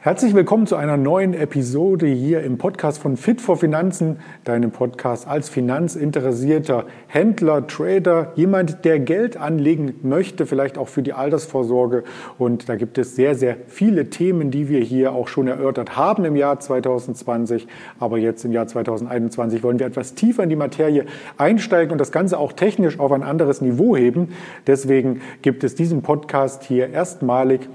Herzlich willkommen zu einer neuen Episode hier im Podcast von Fit for Finanzen, deinem Podcast als finanzinteressierter Händler, Trader, jemand, der Geld anlegen möchte, vielleicht auch für die Altersvorsorge. Und da gibt es sehr, sehr viele Themen, die wir hier auch schon erörtert haben im Jahr 2020. Aber jetzt im Jahr 2021 wollen wir etwas tiefer in die Materie einsteigen und das Ganze auch technisch auf ein anderes Niveau heben. Deswegen gibt es diesen Podcast hier erstmalig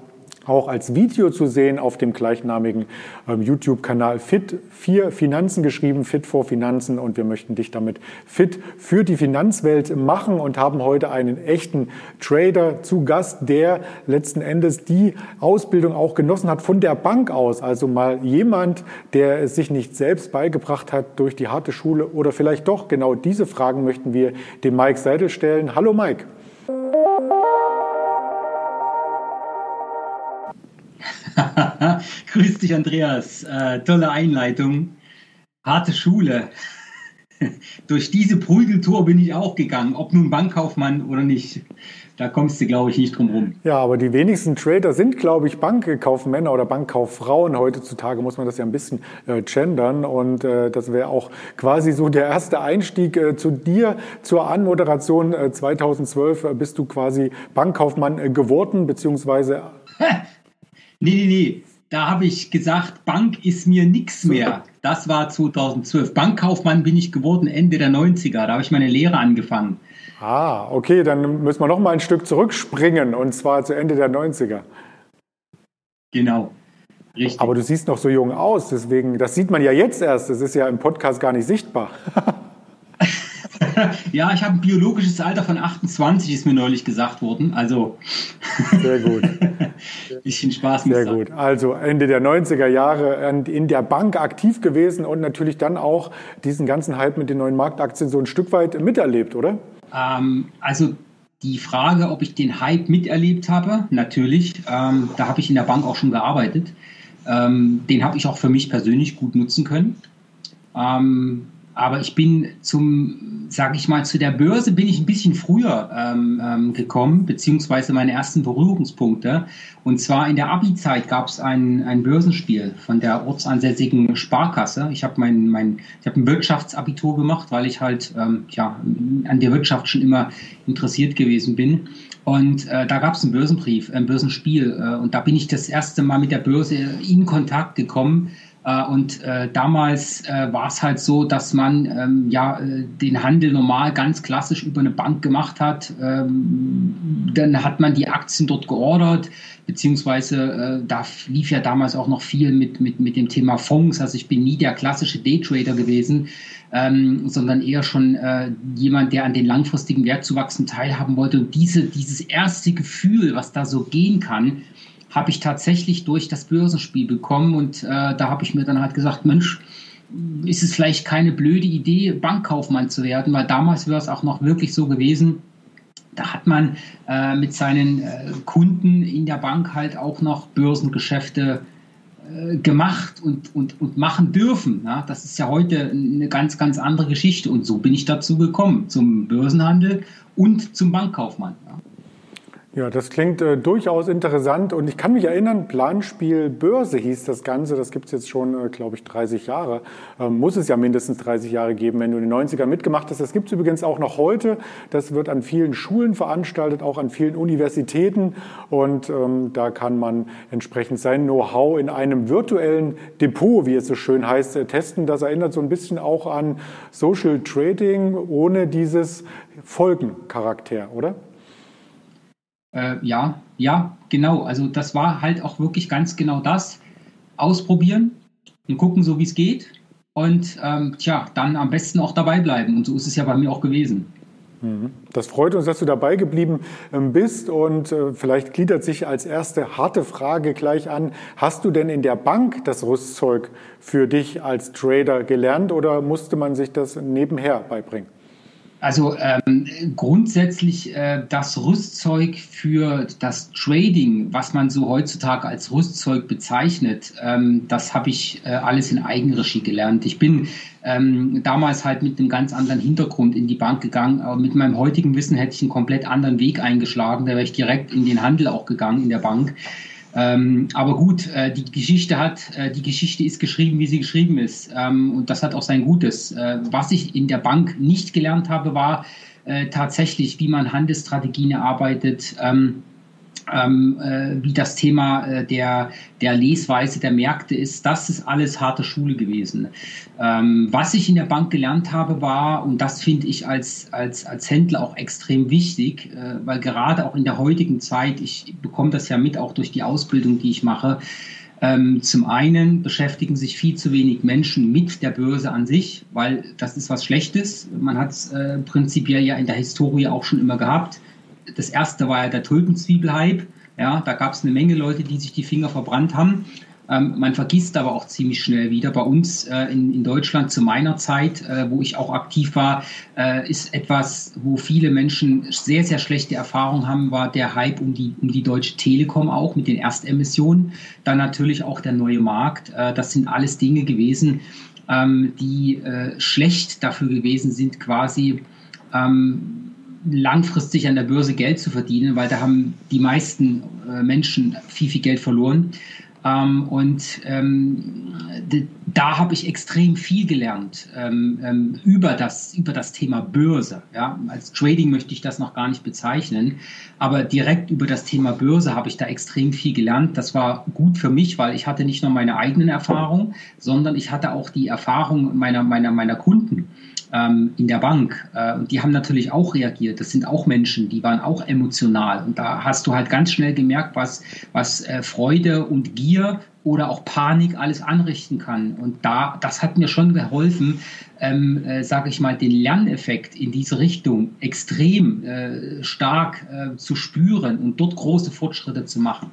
auch als Video zu sehen auf dem gleichnamigen ähm, YouTube-Kanal Fit 4 Finanzen geschrieben, Fit for Finanzen. Und wir möchten dich damit fit für die Finanzwelt machen und haben heute einen echten Trader zu Gast, der letzten Endes die Ausbildung auch genossen hat von der Bank aus. Also mal jemand, der es sich nicht selbst beigebracht hat durch die harte Schule oder vielleicht doch genau diese Fragen möchten wir dem Mike Seidel stellen. Hallo Mike. Grüß dich, Andreas. Äh, tolle Einleitung. Harte Schule. Durch diese Prügeltour bin ich auch gegangen, ob nun Bankkaufmann oder nicht. Da kommst du, glaube ich, nicht drum rum. Ja, aber die wenigsten Trader sind, glaube ich, Bankkaufmänner oder Bankkauffrauen. Heutzutage muss man das ja ein bisschen äh, gendern. Und äh, das wäre auch quasi so der erste Einstieg äh, zu dir zur Anmoderation. 2012 äh, bist du quasi Bankkaufmann äh, geworden, beziehungsweise Nee, nee, nee. Da habe ich gesagt, Bank ist mir nichts mehr. Das war 2012. Bankkaufmann bin ich geworden Ende der 90er. Da habe ich meine Lehre angefangen. Ah, okay, dann müssen wir noch mal ein Stück zurückspringen und zwar zu Ende der 90er. Genau. Richtig. Aber du siehst noch so jung aus, deswegen, das sieht man ja jetzt erst, das ist ja im Podcast gar nicht sichtbar. ja, ich habe ein biologisches Alter von 28, ist mir neulich gesagt worden. Also. Sehr gut. Bisschen Spaß mit Sehr gut. Also Ende der 90er Jahre in der Bank aktiv gewesen und natürlich dann auch diesen ganzen Hype mit den neuen Marktaktien so ein Stück weit miterlebt, oder? Ähm, also die Frage, ob ich den Hype miterlebt habe, natürlich. Ähm, da habe ich in der Bank auch schon gearbeitet. Ähm, den habe ich auch für mich persönlich gut nutzen können. Ähm, aber ich bin zum, sage ich mal, zu der Börse bin ich ein bisschen früher ähm, ähm, gekommen, beziehungsweise meine ersten Berührungspunkte. Und zwar in der Abi-Zeit gab es ein, ein Börsenspiel von der ortsansässigen Sparkasse. Ich habe mein, mein, ich hab ein Wirtschaftsabitur gemacht, weil ich halt ähm, ja, an der Wirtschaft schon immer interessiert gewesen bin. Und äh, da gab es einen Börsenbrief, ein Börsenspiel. Äh, und da bin ich das erste Mal mit der Börse in Kontakt gekommen und äh, damals äh, war es halt so, dass man ähm, ja äh, den Handel normal ganz klassisch über eine Bank gemacht hat. Ähm, dann hat man die Aktien dort geordert, beziehungsweise äh, da lief ja damals auch noch viel mit, mit, mit dem Thema Fonds. Also ich bin nie der klassische Daytrader gewesen, ähm, sondern eher schon äh, jemand, der an den langfristigen Wertzuwachsen teilhaben wollte. Und diese, dieses erste Gefühl, was da so gehen kann, habe ich tatsächlich durch das Börsenspiel bekommen und äh, da habe ich mir dann halt gesagt, Mensch, ist es vielleicht keine blöde Idee, Bankkaufmann zu werden, weil damals wäre es auch noch wirklich so gewesen, da hat man äh, mit seinen äh, Kunden in der Bank halt auch noch Börsengeschäfte äh, gemacht und, und, und machen dürfen. Ja? Das ist ja heute eine ganz, ganz andere Geschichte. Und so bin ich dazu gekommen, zum Börsenhandel und zum Bankkaufmann. Ja? Ja, das klingt äh, durchaus interessant und ich kann mich erinnern, Planspiel Börse hieß das Ganze, das gibt's jetzt schon, äh, glaube ich, 30 Jahre. Ähm, muss es ja mindestens 30 Jahre geben, wenn du in den 90ern mitgemacht hast. Das gibt's übrigens auch noch heute. Das wird an vielen Schulen veranstaltet, auch an vielen Universitäten und ähm, da kann man entsprechend sein Know-how in einem virtuellen Depot, wie es so schön heißt, äh, testen. Das erinnert so ein bisschen auch an Social Trading ohne dieses Folgencharakter, oder? Äh, ja, ja, genau. Also das war halt auch wirklich ganz genau das. Ausprobieren und gucken, so wie es geht. Und ähm, tja, dann am besten auch dabei bleiben. Und so ist es ja bei mir auch gewesen. Mhm. Das freut uns, dass du dabei geblieben ähm, bist und äh, vielleicht gliedert sich als erste harte Frage gleich an. Hast du denn in der Bank das Rüstzeug für dich als Trader gelernt oder musste man sich das nebenher beibringen? Also ähm, grundsätzlich äh, das Rüstzeug für das Trading, was man so heutzutage als Rüstzeug bezeichnet, ähm, das habe ich äh, alles in Eigenregie gelernt. Ich bin ähm, damals halt mit einem ganz anderen Hintergrund in die Bank gegangen. Aber mit meinem heutigen Wissen hätte ich einen komplett anderen Weg eingeschlagen. Da wäre ich direkt in den Handel auch gegangen in der Bank. Ähm, aber gut, äh, die Geschichte hat, äh, die Geschichte ist geschrieben, wie sie geschrieben ist. Ähm, und das hat auch sein Gutes. Äh, was ich in der Bank nicht gelernt habe, war äh, tatsächlich, wie man Handelsstrategien erarbeitet. Ähm, ähm, äh, wie das Thema äh, der, der Lesweise der Märkte ist, das ist alles harte Schule gewesen. Ähm, was ich in der Bank gelernt habe, war, und das finde ich als, als, als Händler auch extrem wichtig, äh, weil gerade auch in der heutigen Zeit, ich bekomme das ja mit auch durch die Ausbildung, die ich mache, ähm, zum einen beschäftigen sich viel zu wenig Menschen mit der Börse an sich, weil das ist was Schlechtes. Man hat es äh, prinzipiell ja in der Historie auch schon immer gehabt das erste war ja der Tulpenzwiebelhype. Ja, da gab es eine Menge Leute, die sich die Finger verbrannt haben. Ähm, man vergisst aber auch ziemlich schnell wieder. Bei uns äh, in, in, Deutschland zu meiner Zeit, äh, wo ich auch aktiv war, äh, ist etwas, wo viele Menschen sehr, sehr schlechte Erfahrungen haben, war der Hype um die, um die Deutsche Telekom auch mit den Erstemissionen. Dann natürlich auch der neue Markt. Äh, das sind alles Dinge gewesen, ähm, die äh, schlecht dafür gewesen sind, quasi ähm, langfristig an der Börse Geld zu verdienen, weil da haben die meisten äh, Menschen viel, viel Geld verloren. Ähm, und ähm, da habe ich extrem viel gelernt ähm, ähm, über, das, über das Thema Börse. Ja? Als Trading möchte ich das noch gar nicht bezeichnen, aber direkt über das Thema Börse habe ich da extrem viel gelernt. Das war gut für mich, weil ich hatte nicht nur meine eigenen Erfahrungen, sondern ich hatte auch die Erfahrung meiner, meiner, meiner Kunden ähm, in der Bank. Äh, und die haben natürlich auch reagiert. Das sind auch Menschen, die waren auch emotional. Und da hast du halt ganz schnell gemerkt, was, was äh, Freude und Gier oder auch Panik alles anrichten kann. Und da, das hat mir schon geholfen, ähm, äh, sage ich mal, den Lerneffekt in diese Richtung extrem äh, stark äh, zu spüren und dort große Fortschritte zu machen.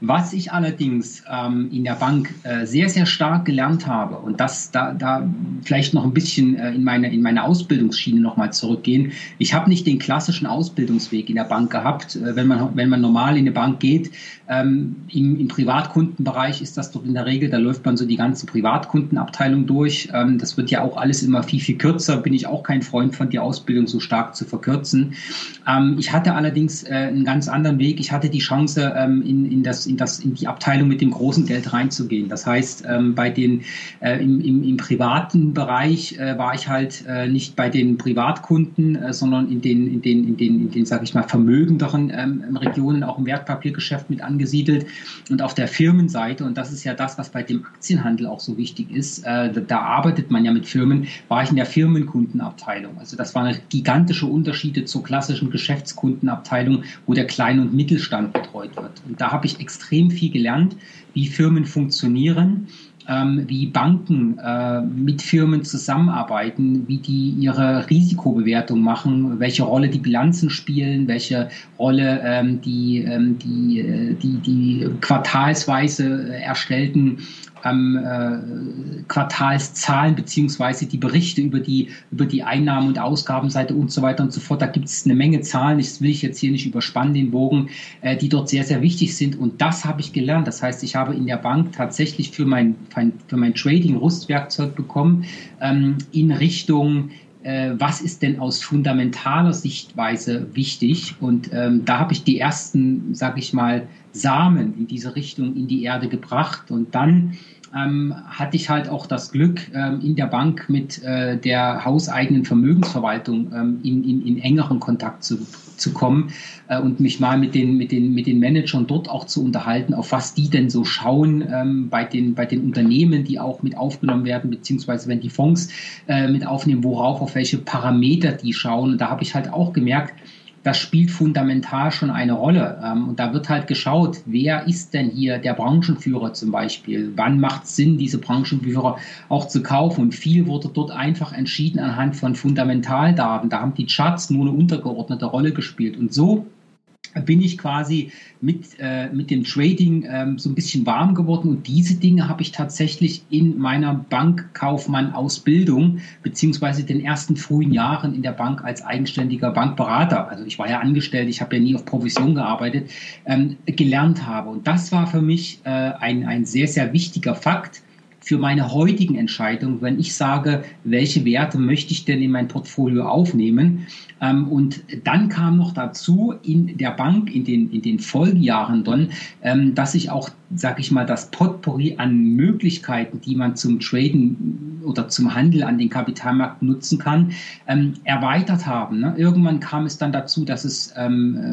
Was ich allerdings ähm, in der Bank äh, sehr, sehr stark gelernt habe und das da, da vielleicht noch ein bisschen äh, in, meine, in meine Ausbildungsschiene nochmal zurückgehen. Ich habe nicht den klassischen Ausbildungsweg in der Bank gehabt. Äh, wenn, man, wenn man normal in eine Bank geht, ähm, im, im Privatkundenbereich ist das doch in der Regel, da läuft man so die ganze Privatkundenabteilung durch. Ähm, das wird ja auch alles immer viel, viel kürzer. Bin ich auch kein Freund von, die Ausbildung so stark zu verkürzen. Ähm, ich hatte allerdings äh, einen ganz anderen Weg. Ich hatte die Chance, ähm, in, in, das, in, das, in die Abteilung mit dem großen Geld reinzugehen. Das heißt, ähm, bei den, äh, im, im, im privaten Bereich äh, war ich halt äh, nicht bei den Privatkunden, äh, sondern in den, in den, in den, in den sage ich mal, vermögenderen ähm, Regionen, auch im Wertpapiergeschäft mit angesiedelt. Und auf der Firmenseite, und das ist ja das, was bei dem Aktienhandel auch so wichtig ist, äh, da arbeitet man ja mit Firmen, war ich in der Firmenkundenabteilung. Also das waren gigantische Unterschiede zur klassischen Geschäftskundenabteilung, wo der Klein- und Mittelstand betreut wird. Und da habe ich extrem viel gelernt, wie Firmen funktionieren, ähm, wie Banken äh, mit Firmen zusammenarbeiten, wie die ihre Risikobewertung machen, welche Rolle die Bilanzen spielen, welche Rolle ähm, die, ähm, die, äh, die, die quartalsweise erstellten ähm, äh, Quartalszahlen beziehungsweise die Berichte über die, über die Einnahmen- und Ausgabenseite und so weiter und so fort. Da gibt es eine Menge Zahlen, das will ich jetzt hier nicht überspannen, den Bogen, äh, die dort sehr, sehr wichtig sind. Und das habe ich gelernt. Das heißt, ich habe in der Bank tatsächlich für mein, für mein Trading Rüstwerkzeug bekommen ähm, in Richtung äh, was ist denn aus fundamentaler Sichtweise wichtig? Und ähm, da habe ich die ersten, sage ich mal, Samen in diese Richtung in die Erde gebracht. Und dann ähm, hatte ich halt auch das Glück, ähm, in der Bank mit äh, der hauseigenen Vermögensverwaltung ähm, in, in, in, engeren Kontakt zu, zu kommen äh, und mich mal mit den, mit, den, mit den Managern dort auch zu unterhalten, auf was die denn so schauen ähm, bei, den, bei den Unternehmen, die auch mit aufgenommen werden, beziehungsweise wenn die Fonds äh, mit aufnehmen, worauf, auf welche Parameter die schauen. Und da habe ich halt auch gemerkt, das spielt fundamental schon eine Rolle. Ähm, und da wird halt geschaut, wer ist denn hier der Branchenführer zum Beispiel? Wann macht es Sinn, diese Branchenführer auch zu kaufen? Und viel wurde dort einfach entschieden anhand von Fundamentaldaten. Da haben die Charts nur eine untergeordnete Rolle gespielt. Und so bin ich quasi mit, äh, mit dem Trading ähm, so ein bisschen warm geworden und diese Dinge habe ich tatsächlich in meiner Bankkaufmann-Ausbildung beziehungsweise den ersten frühen Jahren in der Bank als eigenständiger Bankberater, also ich war ja angestellt, ich habe ja nie auf Provision gearbeitet, ähm, gelernt habe. Und das war für mich äh, ein, ein sehr, sehr wichtiger Fakt, für meine heutigen Entscheidungen, wenn ich sage, welche Werte möchte ich denn in mein Portfolio aufnehmen. Ähm, und dann kam noch dazu in der Bank in den, in den Folgejahren dann, ähm, dass ich auch, sag ich mal, das Potpourri an Möglichkeiten, die man zum Traden oder zum Handel an den Kapitalmarkt nutzen kann, ähm, erweitert haben. Ne? Irgendwann kam es dann dazu, dass es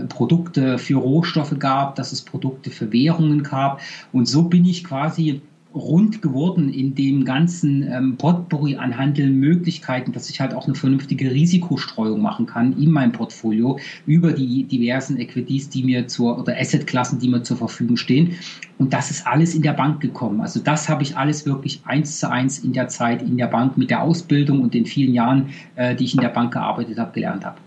Produkte für Rohstoffe gab, dass es Produkte für Währungen gab. Und so bin ich quasi rund geworden in dem ganzen ähm, Potpourri an Handelmöglichkeiten, dass ich halt auch eine vernünftige Risikostreuung machen kann in meinem Portfolio über die diversen Equities, die mir zur oder Assetklassen, die mir zur Verfügung stehen. Und das ist alles in der Bank gekommen. Also das habe ich alles wirklich eins zu eins in der Zeit in der Bank mit der Ausbildung und den vielen Jahren, äh, die ich in der Bank gearbeitet habe, gelernt habe.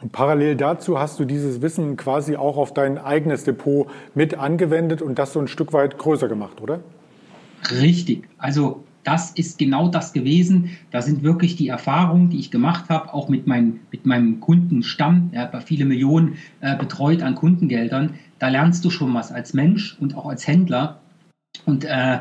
Und parallel dazu hast du dieses Wissen quasi auch auf dein eigenes Depot mit angewendet und das so ein Stück weit größer gemacht, oder? Richtig. Also das ist genau das gewesen. Da sind wirklich die Erfahrungen, die ich gemacht habe, auch mit, mein, mit meinem Kundenstamm, hat viele Millionen äh, betreut an Kundengeldern. Da lernst du schon was als Mensch und auch als Händler. Und äh,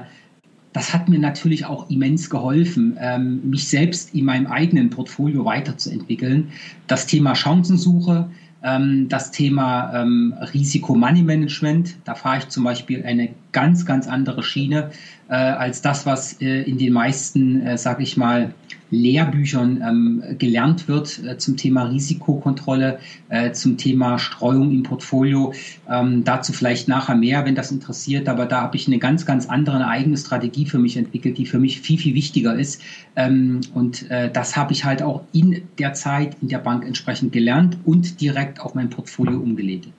das hat mir natürlich auch immens geholfen, ähm, mich selbst in meinem eigenen Portfolio weiterzuentwickeln. Das Thema Chancensuche, ähm, das Thema ähm, Risiko-Money-Management, da fahre ich zum Beispiel eine ganz, ganz andere Schiene äh, als das, was äh, in den meisten, äh, sage ich mal, Lehrbüchern ähm, gelernt wird äh, zum Thema Risikokontrolle, äh, zum Thema Streuung im Portfolio. Ähm, dazu vielleicht nachher mehr, wenn das interessiert. Aber da habe ich eine ganz, ganz andere, eine eigene Strategie für mich entwickelt, die für mich viel, viel wichtiger ist. Ähm, und äh, das habe ich halt auch in der Zeit in der Bank entsprechend gelernt und direkt auf mein Portfolio umgelegt.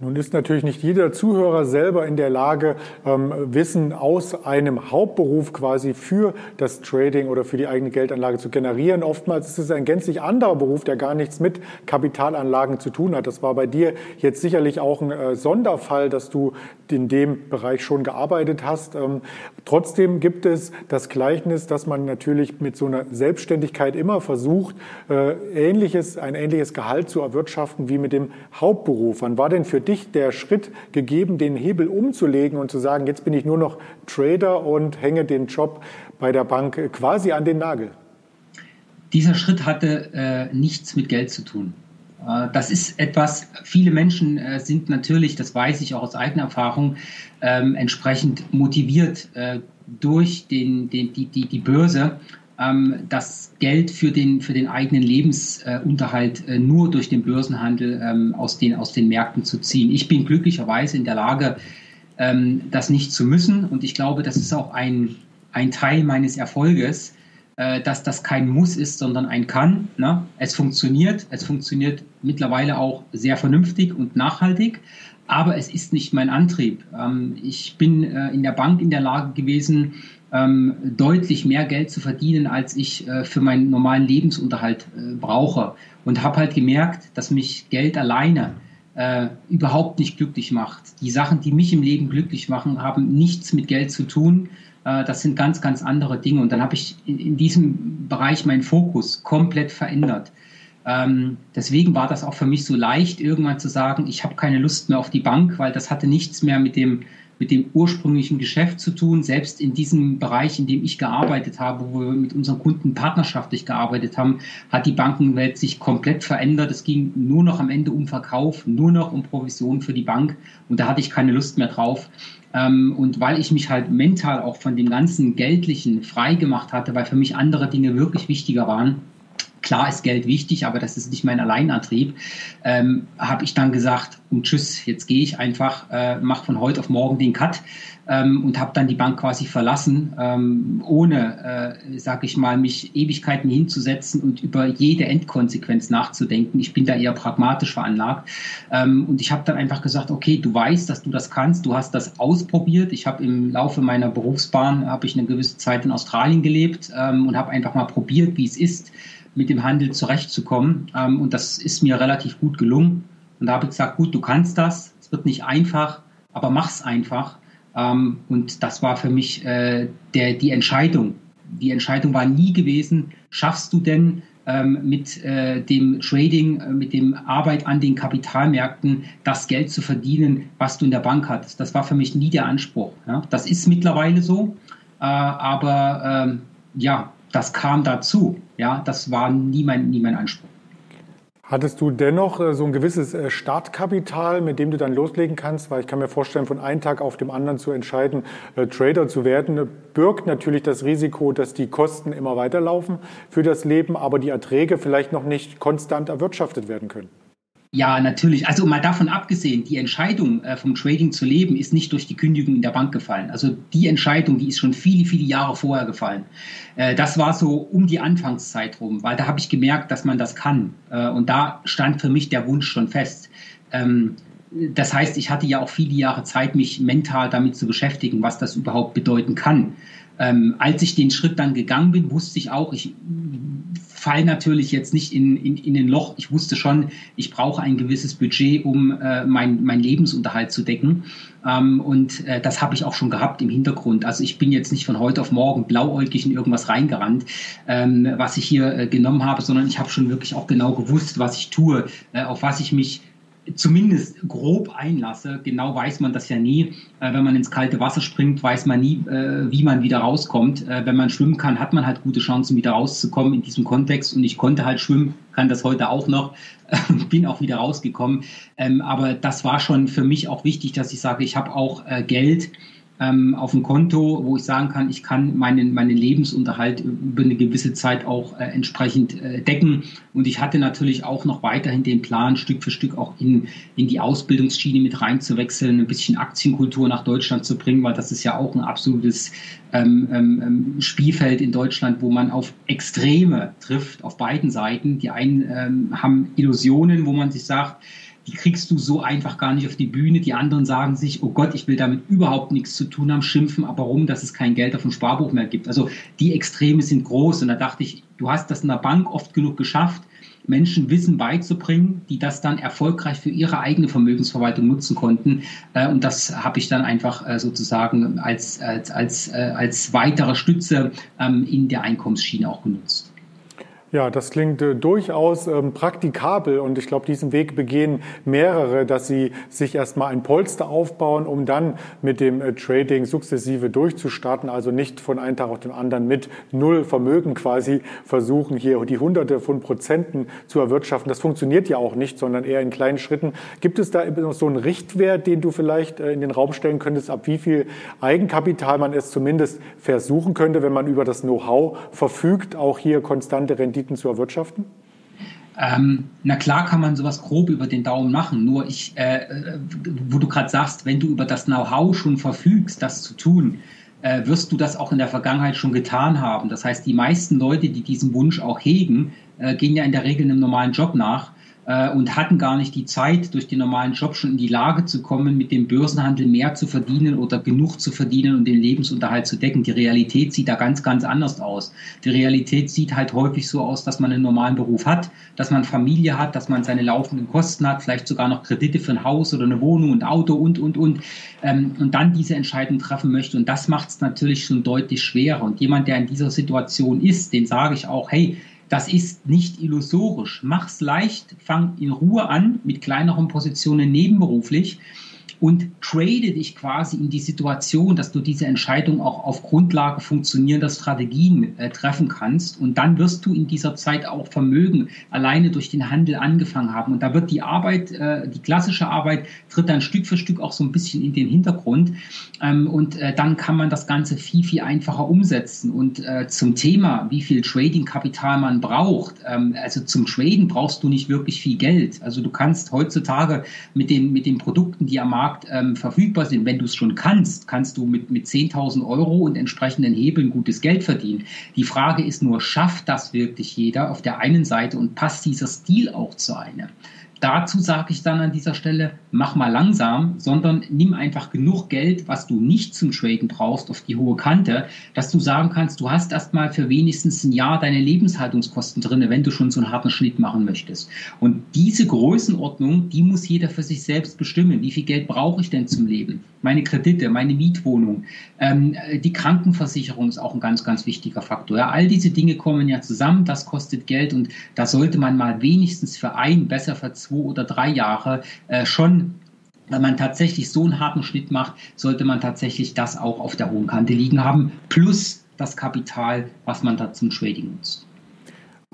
Nun ist natürlich nicht jeder Zuhörer selber in der Lage, ähm, Wissen aus einem Hauptberuf quasi für das Trading oder für die eigene Geldanlage zu generieren. Oftmals ist es ein gänzlich anderer Beruf, der gar nichts mit Kapitalanlagen zu tun hat. Das war bei dir jetzt sicherlich auch ein äh, Sonderfall, dass du in dem Bereich schon gearbeitet hast. Ähm, trotzdem gibt es das Gleichnis, dass man natürlich mit so einer Selbstständigkeit immer versucht, äh, ähnliches, ein ähnliches Gehalt zu erwirtschaften wie mit dem Hauptberuf. Wann war denn für dich der Schritt gegeben, den Hebel umzulegen und zu sagen, jetzt bin ich nur noch Trader und hänge den Job bei der Bank quasi an den Nagel? Dieser Schritt hatte äh, nichts mit Geld zu tun. Äh, das ist etwas, viele Menschen äh, sind natürlich, das weiß ich auch aus eigener Erfahrung, ähm, entsprechend motiviert äh, durch den, den, die, die, die Börse ähm, das Geld für den, für den eigenen Lebensunterhalt äh, nur durch den Börsenhandel ähm, aus, den, aus den Märkten zu ziehen. Ich bin glücklicherweise in der Lage, ähm, das nicht zu müssen. Und ich glaube, das ist auch ein, ein Teil meines Erfolges, äh, dass das kein Muss ist, sondern ein Kann. Ne? Es funktioniert. Es funktioniert mittlerweile auch sehr vernünftig und nachhaltig. Aber es ist nicht mein Antrieb. Ähm, ich bin äh, in der Bank in der Lage gewesen, ähm, deutlich mehr Geld zu verdienen, als ich äh, für meinen normalen Lebensunterhalt äh, brauche. Und habe halt gemerkt, dass mich Geld alleine äh, überhaupt nicht glücklich macht. Die Sachen, die mich im Leben glücklich machen, haben nichts mit Geld zu tun. Äh, das sind ganz, ganz andere Dinge. Und dann habe ich in, in, diesem Bereich meinen Fokus komplett verändert. Ähm, deswegen war das auch für mich so leicht, irgendwann zu sagen, ich habe keine Lust mehr auf die Bank, weil das hatte nichts mehr mit dem mit dem ursprünglichen Geschäft zu tun. Selbst in diesem Bereich, in dem ich gearbeitet habe, wo wir mit unseren Kunden partnerschaftlich gearbeitet haben, hat die Bankenwelt sich komplett verändert. Es ging nur noch am Ende um Verkauf, nur noch um Provision für die Bank und da hatte ich keine Lust mehr drauf. Ähm, und weil ich mich halt mental auch von dem ganzen Geldlichen frei gemacht hatte, weil für mich andere Dinge wirklich wichtiger waren, Klar ist Geld wichtig, aber das ist nicht mein Alleinantrieb. Ähm, habe ich dann gesagt, und tschüss, jetzt gehe ich einfach, äh, mache von heute auf morgen den Cut ähm, und habe dann die Bank quasi verlassen, ähm, ohne, äh, sage ich mal, mich Ewigkeiten hinzusetzen und über jede Endkonsequenz nachzudenken. Ich bin da eher pragmatisch veranlagt. Ähm, und ich habe dann einfach gesagt, okay, du weißt, dass du das kannst, du hast das ausprobiert. Ich habe im Laufe meiner Berufsbahn, habe ich eine gewisse Zeit in Australien gelebt ähm, und habe einfach mal probiert, wie es ist mit dem Handel zurechtzukommen. Ähm, und das ist mir relativ gut gelungen. Und da habe ich gesagt, gut, du kannst das. Es wird nicht einfach, aber mach's einfach. Ähm, und das war für mich äh, der, die Entscheidung. Die Entscheidung war nie gewesen, schaffst du denn ähm, mit äh, dem Trading, äh, mit dem Arbeit an den Kapitalmärkten das Geld zu verdienen, was du in der Bank hattest. Das war für mich nie der Anspruch. Ja? Das ist mittlerweile so. Äh, aber ähm, ja, das kam dazu. Ja, das war nie mein, nie mein Anspruch. Hattest du dennoch äh, so ein gewisses äh, Startkapital, mit dem du dann loslegen kannst? Weil ich kann mir vorstellen, von einem Tag auf dem anderen zu entscheiden, äh, Trader zu werden, birgt natürlich das Risiko, dass die Kosten immer weiterlaufen für das Leben, aber die Erträge vielleicht noch nicht konstant erwirtschaftet werden können. Ja, natürlich. Also mal davon abgesehen, die Entscheidung äh, vom Trading zu leben ist nicht durch die Kündigung in der Bank gefallen. Also die Entscheidung, die ist schon viele, viele Jahre vorher gefallen. Äh, das war so um die Anfangszeit rum, weil da habe ich gemerkt, dass man das kann. Äh, und da stand für mich der Wunsch schon fest. Ähm, das heißt, ich hatte ja auch viele Jahre Zeit, mich mental damit zu beschäftigen, was das überhaupt bedeuten kann. Ähm, als ich den Schritt dann gegangen bin, wusste ich auch, ich fall natürlich jetzt nicht in, in, in den Loch. Ich wusste schon, ich brauche ein gewisses Budget, um äh, mein, mein Lebensunterhalt zu decken. Ähm, und äh, das habe ich auch schon gehabt im Hintergrund. Also ich bin jetzt nicht von heute auf morgen blauäugig in irgendwas reingerannt, ähm, was ich hier äh, genommen habe, sondern ich habe schon wirklich auch genau gewusst, was ich tue, äh, auf was ich mich zumindest grob einlasse. Genau weiß man das ja nie. Äh, wenn man ins kalte Wasser springt, weiß man nie, äh, wie man wieder rauskommt. Äh, wenn man schwimmen kann, hat man halt gute Chancen, wieder rauszukommen in diesem Kontext. Und ich konnte halt schwimmen, kann das heute auch noch, bin auch wieder rausgekommen. Ähm, aber das war schon für mich auch wichtig, dass ich sage, ich habe auch äh, Geld ähm, auf dem Konto, wo ich sagen kann, ich kann meinen, meinen Lebensunterhalt über eine gewisse Zeit auch äh, entsprechend äh, decken. Und ich hatte natürlich auch noch weiterhin den Plan, Stück für Stück auch in, in die Ausbildungsschiene mit reinzuwechseln, ein bisschen Aktienkultur nach Deutschland zu bringen, weil das ist ja auch ein absolutes ähm, ähm, ähm Spielfeld in Deutschland, wo man auf Extreme trifft, auf beiden Seiten. Die einen ähm, haben Illusionen, wo man sich sagt, die kriegst du so einfach gar nicht auf die Bühne. Die anderen sagen sich, oh Gott, ich will damit überhaupt nichts zu tun haben, schimpfen aber rum, dass es kein Geld auf dem Sparbuch mehr gibt. Also die Extreme sind groß und da dachte ich, du hast das in der Bank oft genug geschafft, Menschen Wissen beizubringen, die das dann erfolgreich für ihre eigene Vermögensverwaltung nutzen konnten. Äh, und das habe ich dann einfach äh, sozusagen als, als, als, äh, als weitere Stütze ähm, in der Einkommensschiene auch genutzt. Ja, das klingt äh, durchaus ähm, praktikabel und ich glaube, diesen Weg begehen mehrere, dass sie sich erstmal ein Polster aufbauen, um dann mit dem äh, Trading sukzessive durchzustarten, also nicht von einem Tag auf den anderen mit null Vermögen quasi versuchen, hier die Hunderte von Prozenten zu erwirtschaften. Das funktioniert ja auch nicht, sondern eher in kleinen Schritten. Gibt es da so einen Richtwert, den du vielleicht äh, in den Raum stellen könntest, ab wie viel Eigenkapital man es zumindest versuchen könnte, wenn man über das Know-how verfügt, auch hier konstante Rendite Renditen zu erwirtschaften? Ähm, na klar kann man sowas grob über den Daumen machen, nur ich, äh, äh wo du gerade sagst, wenn du über das Know-how schon verfügst, das zu tun, äh, wirst du das auch in der Vergangenheit schon getan haben. Das heißt, die meisten Leute, die diesen Wunsch auch hegen, äh, gehen ja in der Regel einem normalen Job nach äh, und hatten gar nicht die Zeit, durch den normalen Job schon in die Lage zu kommen, mit dem Börsenhandel mehr zu verdienen oder genug zu verdienen und den Lebensunterhalt zu decken. Die Realität sieht da ganz, ganz anders aus. Die Realität sieht halt häufig so aus, dass man einen normalen Beruf hat, dass man Familie hat, dass man seine laufenden Kosten hat, vielleicht sogar noch Kredite für ein Haus oder eine Wohnung und Auto und, und, und. Ähm, und dann diese Entscheidung treffen möchte. Und das macht es natürlich schon deutlich schwerer. Und jemand, der in dieser Situation ist, den sage ich auch, hey, das ist nicht illusorisch. Mach's leicht, fang in Ruhe an mit kleineren Positionen nebenberuflich und trade dich quasi in die Situation, dass du diese Entscheidung auch auf Grundlage funktionierender Strategien äh, treffen kannst. Und dann wirst du in dieser Zeit auch Vermögen alleine durch den Handel angefangen haben. Und da wird die Arbeit, äh, die klassische Arbeit, tritt dann Stück für Stück auch so ein bisschen in den Hintergrund. Ähm, und äh, dann kann man das Ganze viel, viel einfacher umsetzen. Und äh, zum Thema, wie viel Trading-Kapital man braucht, ähm, also zum Traden brauchst du nicht wirklich viel Geld. Also du kannst heutzutage mit den, mit den Produkten, die am Markt Markt ähm, verfügbar sind, wenn du es schon kannst, kannst du mit, mit 10.000 Euro und entsprechenden Hebeln gutes Geld verdienen. Die Frage ist nur, schafft das wirklich jeder auf der einen Seite und passt dieser Stil auch zu einem? Dazu sage ich dann an dieser Stelle, mach mal langsam, sondern nimm einfach genug Geld, was du nicht zum Traden brauchst, auf die hohe Kante, dass du sagen kannst, du hast erstmal für wenigstens ein Jahr deine Lebenshaltungskosten drin, wenn du schon so einen harten Schnitt machen möchtest. Und diese Größenordnung, die muss jeder für sich selbst bestimmen. Wie viel Geld brauche ich denn zum Leben? Meine Kredite, meine Mietwohnung, ähm, die Krankenversicherung ist auch ein ganz, ganz wichtiger Faktor. Ja, all diese Dinge kommen ja zusammen, das kostet Geld und da sollte man mal wenigstens für ein, besser für zwei oder drei Jahre äh, schon wenn man tatsächlich so einen harten Schnitt macht, sollte man tatsächlich das auch auf der hohen Kante liegen haben, plus das Kapital, was man da zum Trading nutzt.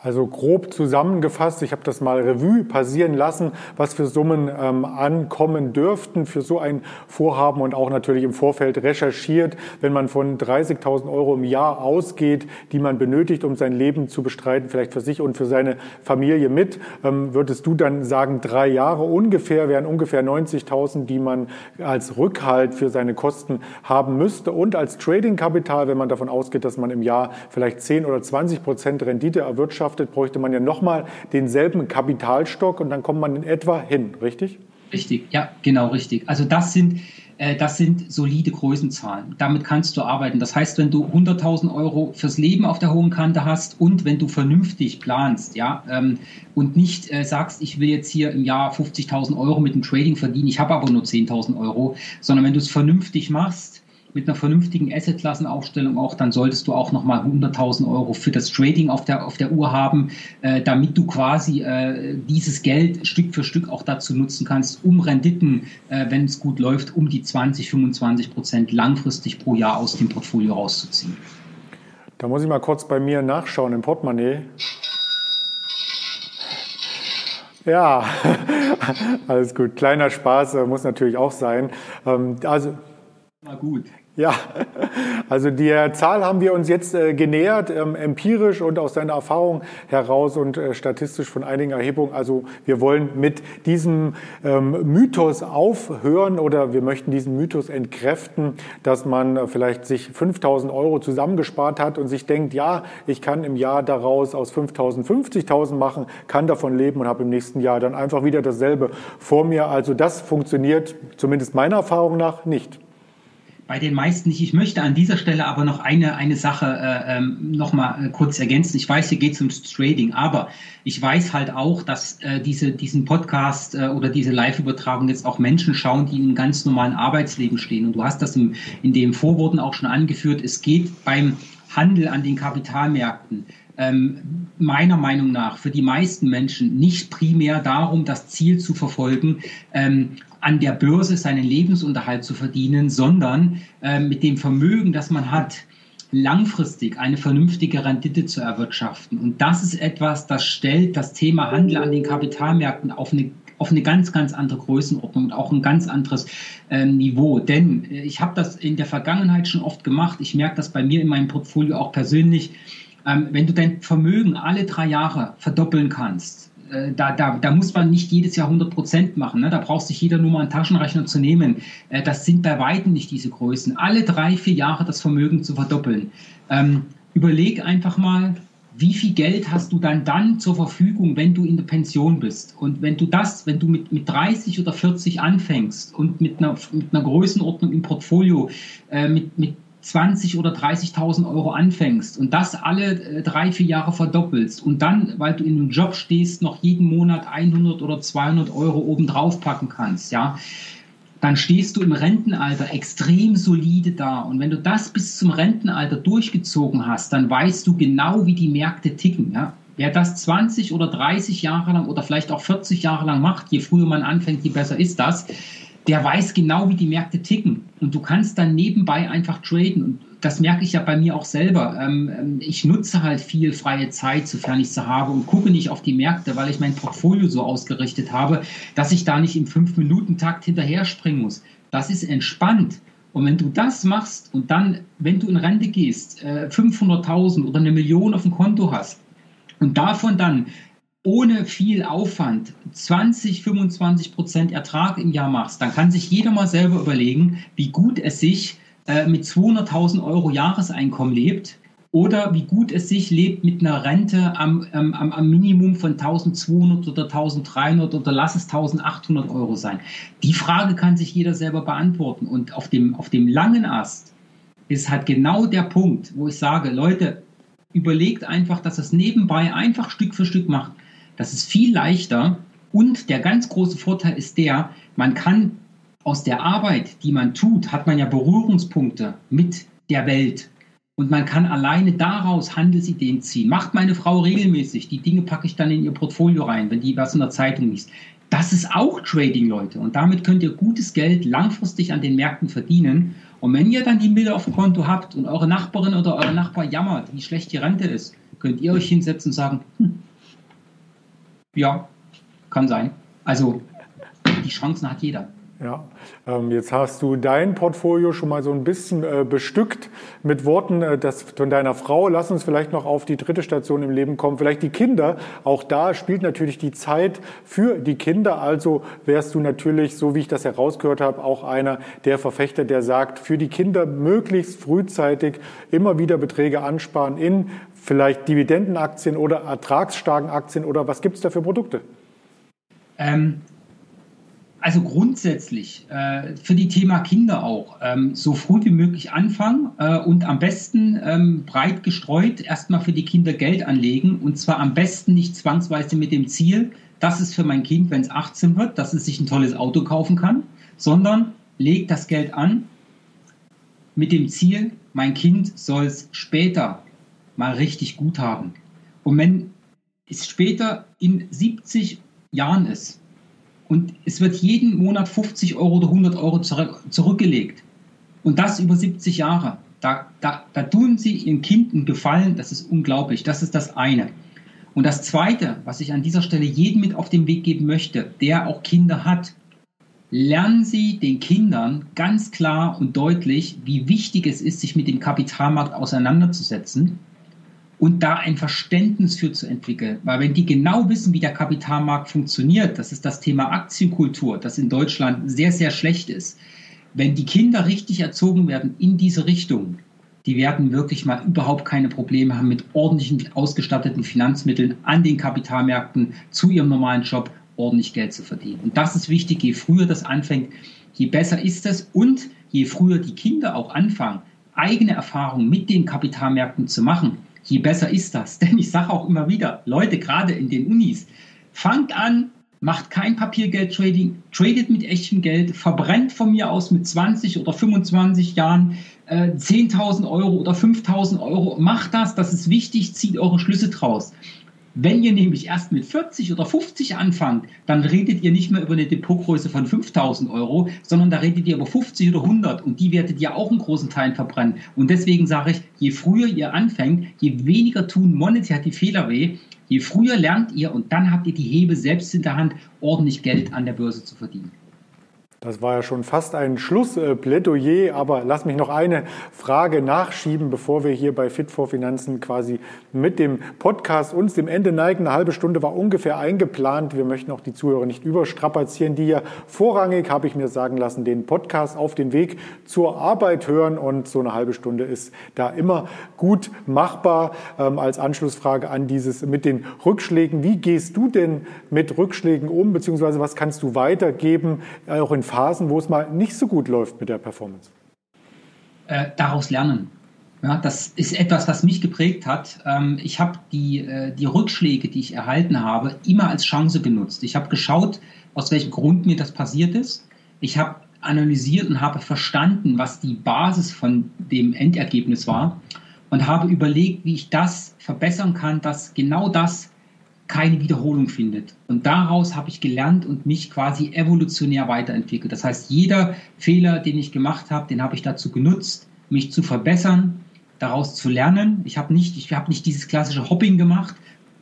Also grob zusammengefasst, ich habe das mal Revue passieren lassen, was für Summen ähm, ankommen dürften für so ein Vorhaben und auch natürlich im Vorfeld recherchiert, wenn man von 30.000 Euro im Jahr ausgeht, die man benötigt, um sein Leben zu bestreiten, vielleicht für sich und für seine Familie mit, ähm, würdest du dann sagen, drei Jahre ungefähr wären ungefähr 90.000, die man als Rückhalt für seine Kosten haben müsste. Und als Trading-Kapital, wenn man davon ausgeht, dass man im Jahr vielleicht 10 oder 20 Prozent Rendite erwirtschaftet, erwirtschaftet, bräuchte man ja nochmal denselben Kapitalstock und dann kommt man in etwa hin, richtig? Richtig, ja, genau richtig. Also das sind, äh, das sind solide Größenzahlen. Damit kannst du arbeiten. Das heißt, wenn du 100.000 Euro fürs Leben auf der hohen Kante hast und wenn du vernünftig planst, ja, ähm, und nicht äh, sagst, ich will jetzt hier im Jahr 50.000 Euro mit dem Trading verdienen, ich habe aber nur 10.000 Euro, sondern wenn du es vernünftig machst, mit einer vernünftigen Assetklassenaufstellung auch, dann solltest du auch nochmal 100.000 Euro für das Trading auf der, auf der Uhr haben, äh, damit du quasi äh, dieses Geld Stück für Stück auch dazu nutzen kannst, um Renditen, äh, wenn es gut läuft, um die 20, 25 Prozent langfristig pro Jahr aus dem Portfolio rauszuziehen. Da muss ich mal kurz bei mir nachschauen im Portemonnaie. Ja, alles gut. Kleiner Spaß äh, muss natürlich auch sein. Ähm, also gut. Ja, also der Zahl haben wir uns jetzt äh, genähert, ähm, empirisch und aus seiner Erfahrung heraus und äh, statistisch von einigen Erhebungen. Also wir wollen mit diesem ähm, Mythos aufhören oder wir möchten diesen Mythos entkräften, dass man äh, vielleicht sich 5000 Euro zusammengespart hat und sich denkt, ja, ich kann im Jahr daraus aus 5000 50.000 machen, kann davon leben und habe im nächsten Jahr dann einfach wieder dasselbe vor mir. Also das funktioniert zumindest meiner Erfahrung nach nicht. Bei den meisten nicht. Ich möchte an dieser Stelle aber noch eine, eine Sache äh, ähm, noch mal äh, kurz ergänzen. Ich weiß, hier geht es ums Trading, aber ich weiß halt auch, dass äh, diese, diesen Podcast äh, oder diese Live-Übertragung jetzt auch Menschen schauen, die im ganz normalen Arbeitsleben stehen. Und du hast das im, in dem Vorworten auch schon angeführt. Es geht beim Handel an den Kapitalmärkten ähm, meiner Meinung nach für die meisten Menschen nicht primär darum, das Ziel zu verfolgen, ähm, an der Börse seinen Lebensunterhalt zu verdienen, sondern äh, mit dem Vermögen, das man hat, langfristig eine vernünftige Rendite zu erwirtschaften. Und das ist etwas, das stellt das Thema Handel an den Kapitalmärkten auf eine auf eine ganz, ganz andere Größenordnung und auch ein ganz anderes äh, Niveau. Denn äh, ich habe das in der Vergangenheit schon oft gemacht. Ich merke das bei mir in meinem Portfolio auch persönlich. Ähm, wenn du dein Vermögen alle drei Jahre verdoppeln kannst, äh, da, da, da muss man nicht jedes Jahr 100 Prozent machen. Ne? Da braucht sich jeder nur mal einen Taschenrechner zu nehmen. Äh, das sind bei weitem nicht diese Größen. Alle drei, vier Jahre das Vermögen zu verdoppeln. Ähm, überleg einfach mal, wie viel Geld hast du dann dann zur Verfügung, wenn du in der Pension bist? Und wenn du das, wenn du mit, mit 30 oder 40 anfängst und mit einer, mit einer Größenordnung im Portfolio, äh, mit, mit 20 oder 30.000 Euro anfängst und das alle äh, drei, vier Jahre verdoppelst und dann, weil du in einem Job stehst, noch jeden Monat 100 oder 200 Euro obendrauf packen kannst, ja, dann stehst du im Rentenalter extrem solide da. Und wenn du das bis zum Rentenalter durchgezogen hast, dann weißt du genau, wie die Märkte ticken, ja. Wer das 20 oder 30 Jahre lang oder vielleicht auch 40 Jahre lang macht, je früher man anfängt, je besser ist das der weiß genau, wie die Märkte ticken. Und du kannst dann nebenbei einfach traden. Und das merke ich ja bei mir auch selber. Ähm, ähm, ich nutze halt viel freie Zeit, sofern ich sie habe, und gucke nicht auf die Märkte, weil ich mein Portfolio so ausgerichtet habe, dass ich da nicht im 5-Minuten-Takt hinterher springen muss. Das ist entspannt. Und wenn du das machst und dann, wenn du in Rente gehst, 500.000 äh, oder eine Million auf dem Konto hast und davon dann ohne viel Aufwand 20, 25 Prozent Ertrag im Jahr machst, dann kann sich jeder mal selber überlegen, wie gut es sich äh, mit 200.000 Euro Jahreseinkommen lebt oder wie gut es sich lebt mit einer Rente am, am, am Minimum von 1200 oder 1300 oder lass es 1800 Euro sein. Die Frage kann sich jeder selber beantworten. Und auf dem, auf dem langen Ast ist halt genau der Punkt, wo ich sage, Leute, überlegt einfach, dass es nebenbei einfach Stück für Stück macht. Das ist viel leichter und der ganz große Vorteil ist der, man kann aus der Arbeit, die man tut, hat man ja Berührungspunkte mit der Welt. Und man kann alleine daraus Handelsideen ziehen. Macht meine Frau regelmäßig. Die Dinge packe ich dann in ihr Portfolio rein, wenn die was in der Zeitung liest. Das ist auch Trading, Leute. Und damit könnt ihr gutes Geld langfristig an den Märkten verdienen. Und wenn ihr dann die Mittel auf dem Konto habt und eure Nachbarin oder euer Nachbar jammert, wie schlecht die Rente ist, könnt ihr euch hinsetzen und sagen, hm, ja, kann sein. Also die Chancen hat jeder. Ja, ähm, jetzt hast du dein Portfolio schon mal so ein bisschen äh, bestückt mit Worten äh, das von deiner Frau. Lass uns vielleicht noch auf die dritte Station im Leben kommen. Vielleicht die Kinder. Auch da spielt natürlich die Zeit für die Kinder. Also wärst du natürlich, so wie ich das herausgehört habe, auch einer der Verfechter, der sagt, für die Kinder möglichst frühzeitig immer wieder Beträge ansparen in vielleicht Dividendenaktien oder ertragsstarken Aktien oder was gibt es da für Produkte? Ähm, also grundsätzlich äh, für die Thema Kinder auch ähm, so früh wie möglich anfangen äh, und am besten ähm, breit gestreut erstmal für die Kinder Geld anlegen und zwar am besten nicht zwangsweise mit dem Ziel, das ist für mein Kind, wenn es 18 wird, dass es sich ein tolles Auto kaufen kann, sondern legt das Geld an mit dem Ziel, mein Kind soll es später mal richtig gut haben. Und wenn es später in 70 Jahren ist, und es wird jeden Monat 50 Euro oder 100 Euro zurückgelegt. Und das über 70 Jahre. Da, da, da tun sie ihren Kind einen Gefallen, das ist unglaublich. Das ist das eine. Und das zweite, was ich an dieser Stelle jedem mit auf den Weg geben möchte, der auch Kinder hat, lernen Sie den Kindern ganz klar und deutlich, wie wichtig es ist, sich mit dem Kapitalmarkt auseinanderzusetzen und da ein Verständnis für zu entwickeln. Weil wenn die genau wissen, wie der Kapitalmarkt funktioniert, das ist das Thema Aktienkultur, das in Deutschland sehr, sehr schlecht ist. Wenn die Kinder richtig erzogen werden in diese Richtung, die werden wirklich mal überhaupt keine Probleme haben mit ordentlichen ausgestatteten Finanzmitteln an den Kapitalmärkten zu ihrem normalen Job ordentlich Geld zu verdienen. Und das ist wichtig, je früher das anfängt, je besser ist es und je früher die Kinder auch anfangen, eigene Erfahrungen mit den Kapitalmärkten zu machen, je besser ist das. Denn ich sage auch immer wieder, Leute, gerade in den Unis, fangt an, macht kein Papiergeld-Trading, tradet mit echtem Geld, verbrennt von mir aus mit 20 oder 25 Jahren äh, 10.000 Euro oder 5.000 Euro. Macht das, das ist wichtig, zieht eure Schlüsse draus. Wenn ihr nämlich erst mit 40 oder 50 anfangt, dann redet ihr nicht mehr über eine Depotgröße von 5000 Euro, sondern da redet ihr über 50 oder 100 und die werdet ihr auch in großen Teilen verbrennen. Und deswegen sage ich, je früher ihr anfängt, je weniger tun monetär die Fehler weh, je früher lernt ihr und dann habt ihr die Hebe selbst in der Hand, ordentlich Geld an der Börse zu verdienen. Das war ja schon fast ein Schlussplädoyer, aber lass mich noch eine Frage nachschieben, bevor wir hier bei Fit for Finanzen quasi mit dem Podcast uns dem Ende neigen. Eine halbe Stunde war ungefähr eingeplant. Wir möchten auch die Zuhörer nicht überstrapazieren, die ja vorrangig, habe ich mir sagen lassen, den Podcast auf den Weg zur Arbeit hören und so eine halbe Stunde ist da immer gut machbar. Ähm, als Anschlussfrage an dieses mit den Rückschlägen. Wie gehst du denn mit Rückschlägen um, beziehungsweise was kannst du weitergeben, auch in Phasen, wo es mal nicht so gut läuft mit der Performance? Äh, daraus lernen. Ja, das ist etwas, was mich geprägt hat. Ähm, ich habe die, äh, die Rückschläge, die ich erhalten habe, immer als Chance genutzt. Ich habe geschaut, aus welchem Grund mir das passiert ist. Ich habe analysiert und habe verstanden, was die Basis von dem Endergebnis war und habe überlegt, wie ich das verbessern kann, dass genau das keine Wiederholung findet. Und daraus habe ich gelernt und mich quasi evolutionär weiterentwickelt. Das heißt, jeder Fehler, den ich gemacht habe, den habe ich dazu genutzt, mich zu verbessern, daraus zu lernen. Ich habe nicht, ich habe nicht dieses klassische Hopping gemacht.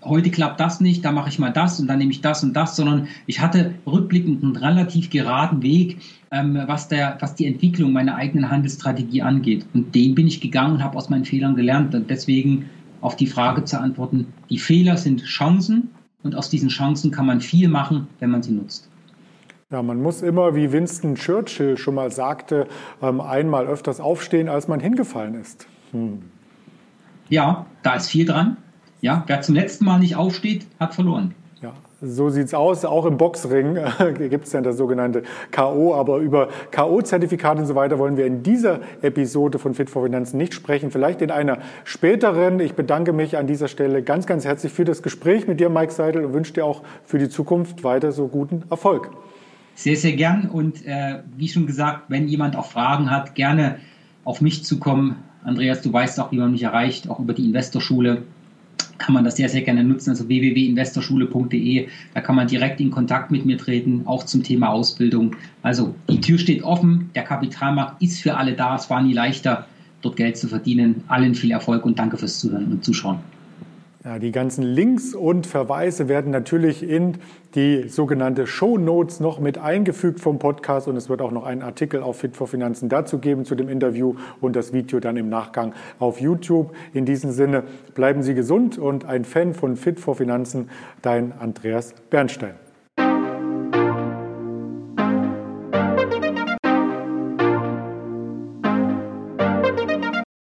Heute klappt das nicht, da mache ich mal das und dann nehme ich das und das, sondern ich hatte rückblickend einen relativ geraden Weg, ähm, was, der, was die Entwicklung meiner eigenen Handelsstrategie angeht. Und den bin ich gegangen und habe aus meinen Fehlern gelernt. Und deswegen auf die Frage zu antworten, die Fehler sind Chancen und aus diesen Chancen kann man viel machen, wenn man sie nutzt. Ja, man muss immer, wie Winston Churchill schon mal sagte, ähm, einmal öfters aufstehen, als man hingefallen ist. Hm. Ja, da ist viel dran. Ja, wer zum letzten Mal nicht aufsteht, hat verloren. So sieht's aus. Auch im Boxring äh, gibt es ja das sogenannte K.O., aber über K.O.-Zertifikate und so weiter wollen wir in dieser Episode von Fit for Finanzen nicht sprechen. Vielleicht in einer späteren. Ich bedanke mich an dieser Stelle ganz, ganz herzlich für das Gespräch mit dir, Mike Seidel, und wünsche dir auch für die Zukunft weiter so guten Erfolg. Sehr, sehr gern. Und äh, wie schon gesagt, wenn jemand auch Fragen hat, gerne auf mich zukommen. Andreas, du weißt auch, wie man mich erreicht, auch über die Investorschule kann man das sehr, sehr gerne nutzen. Also www.investorschule.de, da kann man direkt in Kontakt mit mir treten, auch zum Thema Ausbildung. Also die Tür steht offen, der Kapitalmarkt ist für alle da, es war nie leichter, dort Geld zu verdienen. Allen viel Erfolg und danke fürs Zuhören und Zuschauen. Ja, die ganzen Links und Verweise werden natürlich in die sogenannte Show Notes noch mit eingefügt vom Podcast und es wird auch noch einen Artikel auf Fit for Finanzen dazu geben zu dem Interview und das Video dann im Nachgang auf YouTube. In diesem Sinne bleiben Sie gesund und ein Fan von Fit for Finanzen, dein Andreas Bernstein.